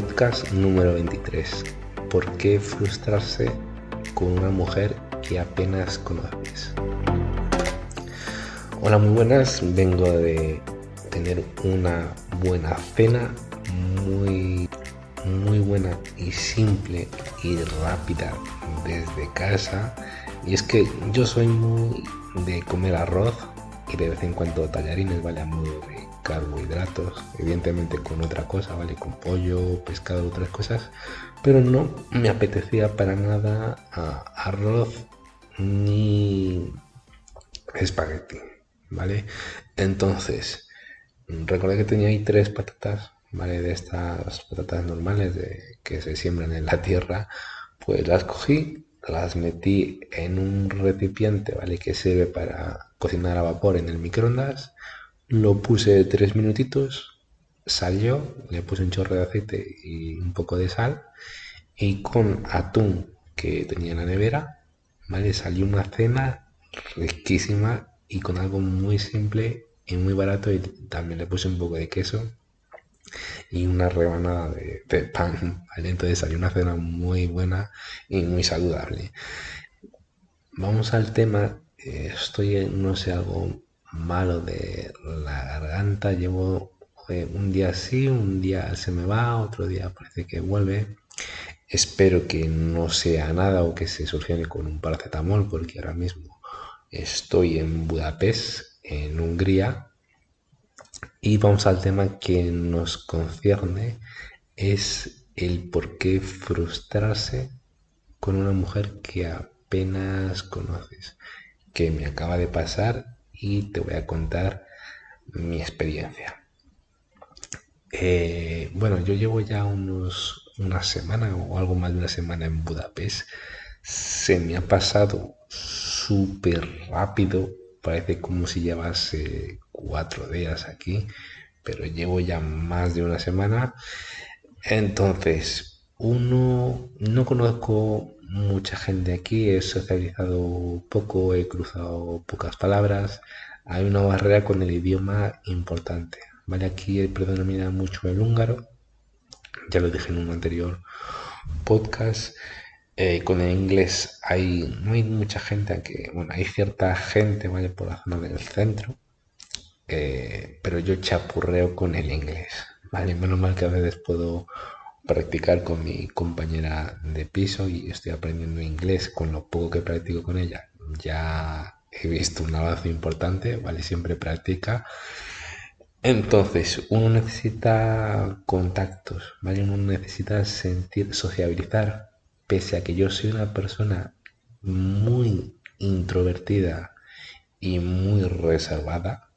podcast número 23. ¿Por qué frustrarse con una mujer que apenas conoces? Hola, muy buenas. Vengo de tener una buena cena, muy, muy buena y simple y rápida desde casa. Y es que yo soy muy de comer arroz y de vez en cuando tallarines, ¿vale? Modo de carbohidratos, evidentemente con otra cosa, ¿vale? Con pollo, pescado, otras cosas, pero no me apetecía para nada arroz ni espagueti, ¿vale? Entonces, recordé que tenía ahí tres patatas, ¿vale? De estas patatas normales de, que se siembran en la tierra, pues las cogí, las metí en un recipiente, ¿vale? Que sirve para cocinar a vapor en el microondas lo puse tres minutitos, salió, le puse un chorro de aceite y un poco de sal y con atún que tenía en la nevera, ¿vale? Salió una cena riquísima y con algo muy simple y muy barato y también le puse un poco de queso y una rebanada de, pan, ¿vale? Entonces salió una cena muy buena y muy saludable. Vamos al tema, eh, estoy no sé, algo malo de la garganta. Llevo un día así, un día se me va, otro día parece que vuelve. Espero que no sea nada o que se solucione con un paracetamol porque ahora mismo estoy en Budapest, en Hungría. Y vamos al tema que nos concierne, es el por qué frustrarse con una mujer que apenas conoces, que me acaba de pasar y te voy a contar mi experiencia. Eh, bueno, yo llevo ya unos, una semana o algo más de una semana en Budapest. Se me ha pasado súper rápido. Parece como si llevase cuatro días aquí, pero llevo ya más de una semana. Entonces, uno, no conozco mucha gente aquí, he socializado poco, he cruzado pocas palabras, hay una barrera con el idioma importante. ¿vale? Aquí predomina mucho el húngaro, ya lo dije en un anterior podcast. Eh, con el inglés hay, no hay mucha gente, aunque bueno, hay cierta gente ¿vale? por la zona del centro, eh, pero yo chapurreo con el inglés. ¿vale? Menos mal que a veces puedo practicar con mi compañera de piso y estoy aprendiendo inglés con lo poco que practico con ella. Ya he visto un avance importante, ¿vale? Siempre practica. Entonces, uno necesita contactos, ¿vale? Uno necesita sentir, sociabilizar, pese a que yo soy una persona muy introvertida y muy reservada,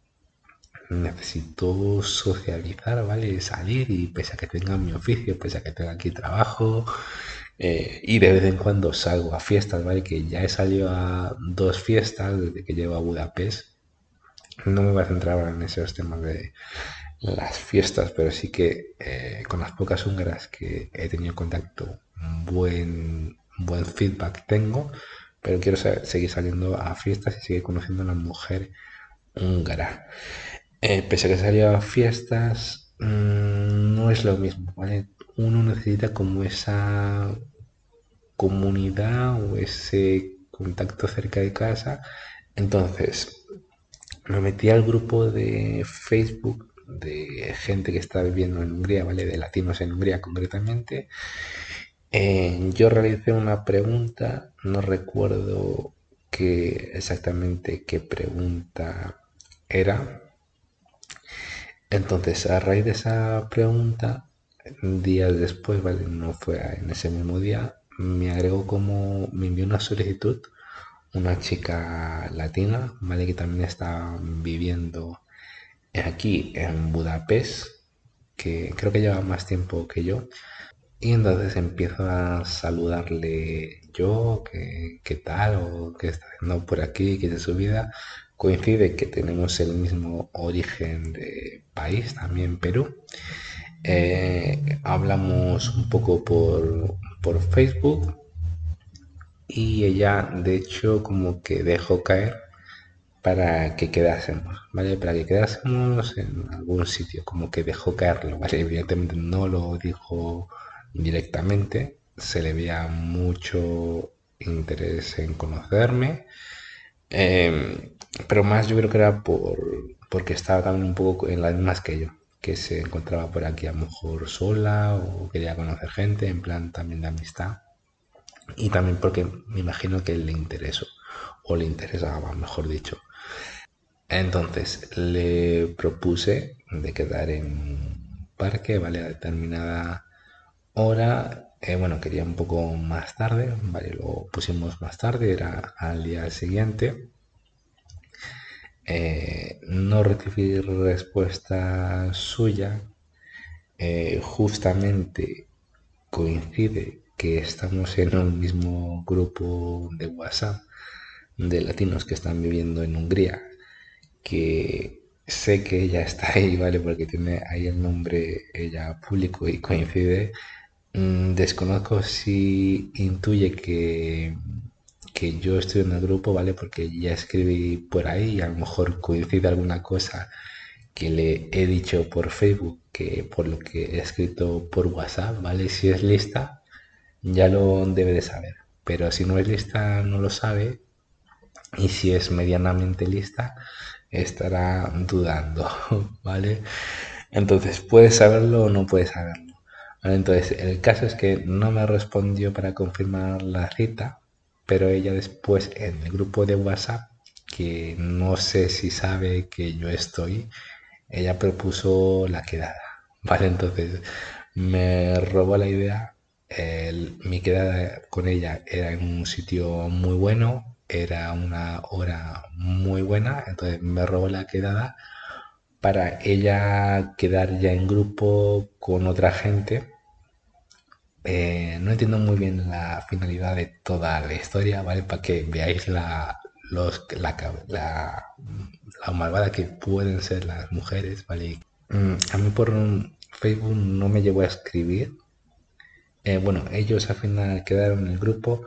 necesito socializar, ¿vale? Salir y pese a que tenga mi oficio, pese a que tenga aquí trabajo, eh, y de vez en cuando salgo a fiestas, ¿vale? Que ya he salido a dos fiestas desde que llego a Budapest. No me voy a centrar en esos temas de las fiestas, pero sí que eh, con las pocas húngaras que he tenido contacto, buen, buen feedback tengo, pero quiero seguir saliendo a fiestas y seguir conociendo a la mujer húngara. Eh, pese a que salía a fiestas, mm, no es lo mismo, ¿vale? Uno necesita como esa comunidad o ese contacto cerca de casa. Entonces, me metí al grupo de Facebook de gente que está viviendo en Hungría, ¿vale? De latinos en Hungría concretamente. Eh, yo realicé una pregunta, no recuerdo exactamente qué pregunta era, entonces, a raíz de esa pregunta, días después, ¿vale? No fue en ese mismo día, me agregó como, me envió una solicitud una chica latina, ¿vale? Que también está viviendo aquí en Budapest, que creo que lleva más tiempo que yo. Y entonces empiezo a saludarle yo, qué tal, o qué está haciendo por aquí, qué es su vida coincide que tenemos el mismo origen de país, también Perú. Eh, hablamos un poco por, por Facebook y ella de hecho como que dejó caer para que quedásemos, ¿vale? Para que quedásemos en algún sitio, como que dejó caerlo, ¿vale? Evidentemente no lo dijo directamente, se le veía mucho interés en conocerme, em, pero más yo creo que era por, porque estaba también un poco en las mismas que yo, que se encontraba por aquí a lo mejor sola o quería conocer gente, en plan también de amistad, y también porque me imagino que le interesó, o le interesaba, mejor dicho. Entonces le propuse de quedar en un parque, ¿vale? A determinada hora. Eh, bueno, quería un poco más tarde, ¿vale? Lo pusimos más tarde, era al día siguiente. Eh, no recibí respuesta suya. Eh, justamente coincide que estamos en un mismo grupo de WhatsApp de latinos que están viviendo en Hungría que sé que ella está ahí, ¿vale? Porque tiene ahí el nombre ella público y coincide. Mm, desconozco si intuye que, que yo estoy en el grupo, ¿vale? Porque ya escribí por ahí y a lo mejor coincide alguna cosa que le he dicho por Facebook que por lo que he escrito por WhatsApp, ¿vale? Si es lista, ya lo debe de saber. Pero si no es lista, no lo sabe. Y si es medianamente lista, estará dudando, ¿vale? Entonces, ¿puedes saberlo o no puedes saberlo? Entonces, el caso es que no me respondió para confirmar la cita, pero ella después en el grupo de WhatsApp, que no sé si sabe que yo estoy, ella propuso la quedada, ¿vale? Entonces, me robó la idea. mi quedada con ella era en un sitio muy bueno, era una hora muy buena, entonces me robó la quedada para ella quedar ya en grupo con otra gente. Eh, no entiendo muy bien la finalidad de toda la historia, ¿vale? Para que veáis la, los, la, la, malvada que pueden ser las mujeres, ¿vale? Mm, a mí por Facebook no me llevó a escribir. Eh, bueno, ellos al final quedaron en el grupo.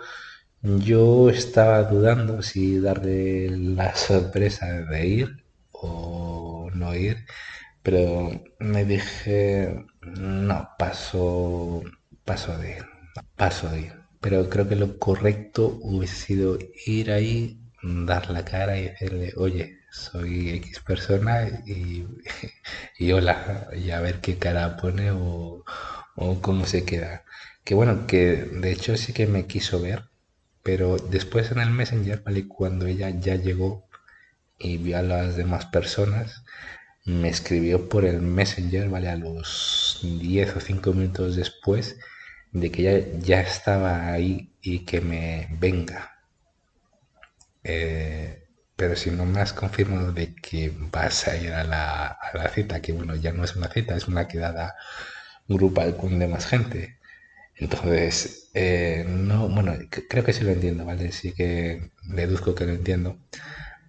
Yo estaba dudando si darle la sorpresa de ir o no ir, pero me dije, no, paso, paso de paso de. Pero creo que lo correcto hubiese sido ir ahí, dar la cara y decirle, oye, soy X persona y, y hola, y a ver qué cara pone o, o cómo se queda. Que bueno, que de hecho sí que me quiso ver pero después en el Messenger, ¿vale? Cuando ella ya llegó y vio a las demás personas, me escribió por el Messenger, ¿vale? A los 10 o 5 minutos después de que ya estaba ahí y que me venga. Eh, pero si no me has confirmado de que vas a ir a la, a la cita, que bueno, ya no es una cita, es una quedada grupal con demás gente. Entonces, eh, no, bueno, creo que sí lo entiendo, ¿vale? Sí que deduzco que lo entiendo.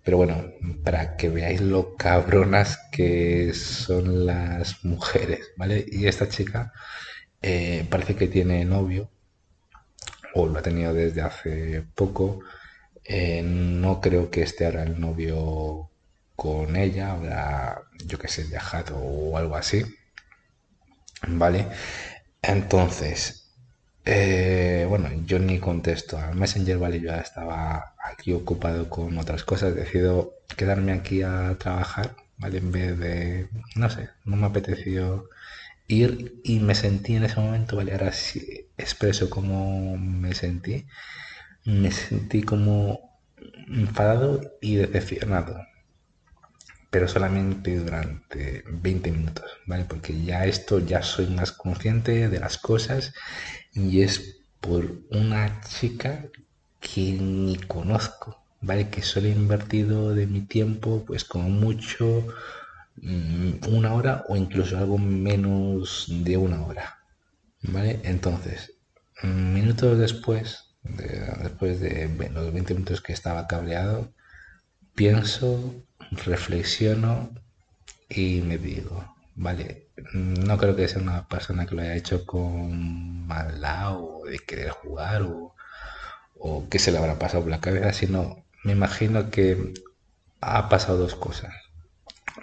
Pero bueno, para que veáis lo cabronas que son las mujeres, ¿vale? Y esta chica eh, parece que tiene novio, o lo ha tenido desde hace poco. Eh, no creo que esté ahora el novio con ella, habrá, yo que sé, viajado o algo así, ¿vale? Entonces, eh, bueno, yo ni contesto al Messenger, ¿vale? Yo ya estaba aquí ocupado con otras cosas. Decido quedarme aquí a trabajar, ¿vale? En vez de, no sé, no me apeteció ir y me sentí en ese momento, ¿vale? Ahora sí expreso cómo me sentí. Me sentí como enfadado y decepcionado. Pero solamente durante 20 minutos, ¿vale? Porque ya esto, ya soy más consciente de las cosas y es por una chica que ni conozco, ¿vale? Que solo he invertido de mi tiempo, pues como mucho una hora o incluso algo menos de una hora, ¿vale? Entonces, minutos después, después de los 20 minutos que estaba cableado, pienso, reflexiono y me digo, vale, no creo que sea una persona que lo haya hecho con maldad o de querer jugar o, que se le habrá pasado por la cabeza, sino me imagino que ha pasado dos cosas.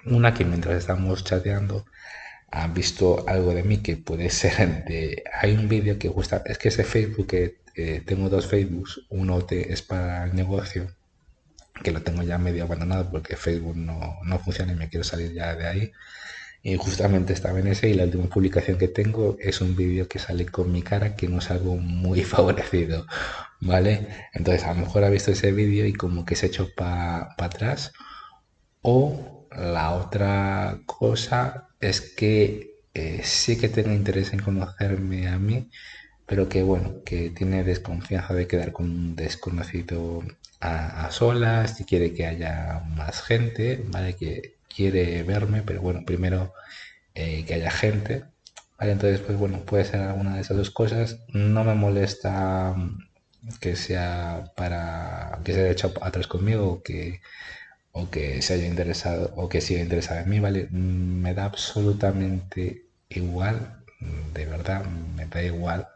Una que mientras estamos chateando ha visto algo de mí que puede ser de... Hay un vídeo que gusta... Es que ese Facebook que eh, tengo dos Facebooks, uno es para el negocio, que lo tengo ya medio abandonado porque Facebook no, no funciona y me quiero salir ya de ahí. Y justamente estaba en ese y la última publicación que tengo es un vídeo que sale con mi cara que no es algo muy favorecido, ¿vale? Entonces a lo mejor ha visto ese vídeo y como que se ha hecho para atrás. O la otra cosa es que eh, sí que tiene interés en conocerme a mí, pero que bueno, que tiene desconfianza de quedar con un desconocido a, solas, si quiere que haya más gente, ¿vale? Que quiere verme, pero bueno, primero eh, que haya gente. ¿vale? Entonces, pues bueno, puede ser alguna de esas dos cosas. No me molesta mm, que sea para que se haya hecho atrás conmigo que, o que se haya interesado o que siga interesado en mí, ¿vale? Mm, me da absolutamente igual, mm, de verdad, me da igual.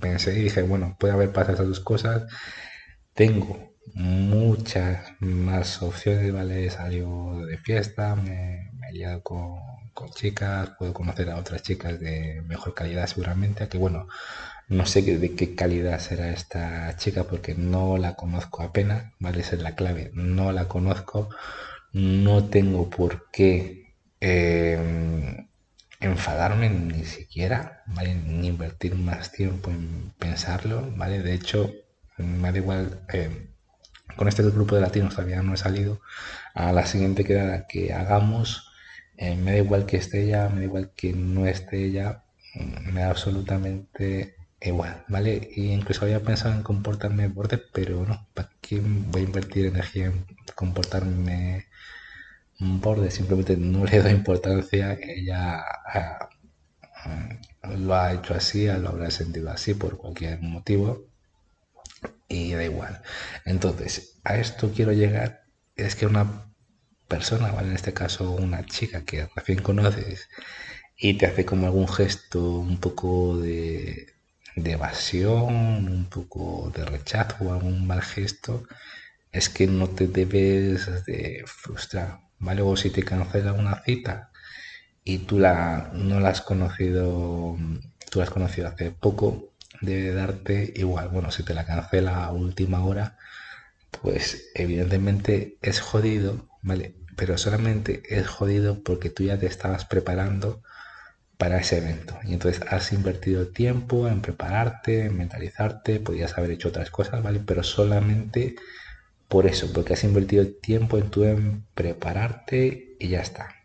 Pensé y dije, bueno, puede haber pasado esas dos cosas. Tengo muchas más opciones, ¿vale? He salido de fiesta, me, he liado con, chicas, puedo conocer a otras chicas de mejor calidad seguramente, que bueno, no sé de qué calidad será esta chica porque no la conozco apenas, ¿vale? Esa es la clave, no la conozco, no tengo por qué em, enfadarme ni siquiera, ¿vale? Ni invertir más tiempo en pensarlo, ¿vale? De hecho, me da igual... Em, con este grupo de latinos todavía no he salido. A la siguiente quedada que hagamos, eh, me da igual que esté ella, me da igual que no esté ella, me da absolutamente igual, ¿vale? Y incluso había pensado en comportarme borde, pero no, ¿para qué voy a invertir energía en comportarme borde? Simplemente no le doy importancia, ella ah, mm, lo ha hecho así, lo habrá sentido así por cualquier motivo y da igual. Entonces, a esto quiero llegar, es que una persona, ¿vale? En este caso una chica que recién conoces y te hace como algún gesto un poco de, evasión, un poco de rechazo algún mal gesto, es que no te debes de frustrar, ¿vale? O si te cancela una cita y tú la, no la has conocido, tú la has conocido hace poco, debe darte igual. Bueno, si te la cancela a última hora, pues evidentemente es jodido, ¿vale? Pero solamente es jodido porque tú ya te estabas preparando para ese evento. Y entonces has invertido tiempo en prepararte, en mentalizarte, podías haber hecho otras cosas, ¿vale? Pero solamente por eso, porque has invertido tiempo en tu en prepararte y ya está.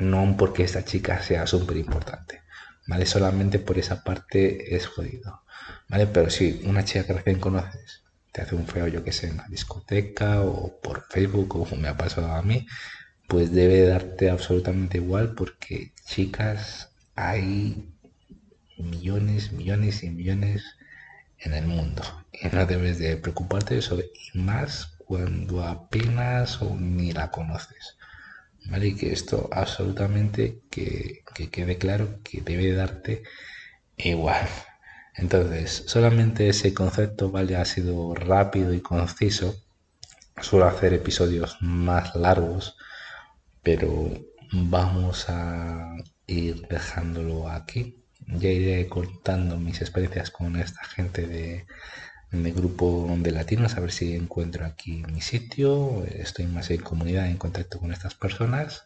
No porque esta chica sea súper importante. ¿vale? Solamente por esa parte es jodido, ¿vale? Pero si una chica que recién conoces te hace un feo, yo que sé, en la discoteca o por Facebook, como me ha pasado a mí, pues debe darte absolutamente igual porque chicas hay millones, millones y millones en el mundo y no debes de preocuparte de eso y más cuando apenas o ni la conoces. ¿vale? Y que esto absolutamente que, quede claro que debe darte igual. Entonces, solamente ese concepto, ¿vale? Ha sido rápido y conciso. Suelo hacer episodios más largos, pero vamos a ir dejándolo aquí. Ya iré contando mis experiencias con esta gente de, mi grupo de latinos a ver si encuentro aquí mi sitio. Estoy más en comunidad, en contacto con estas personas.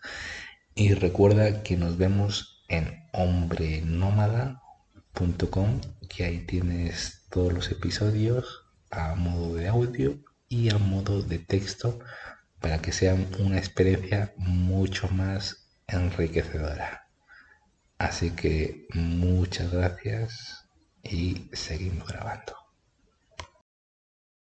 Y recuerda que nos vemos en hombrenómada.com, que ahí tienes todos los episodios a modo de audio y a modo de texto para que sea una experiencia mucho más enriquecedora. Así que muchas gracias y seguimos grabando.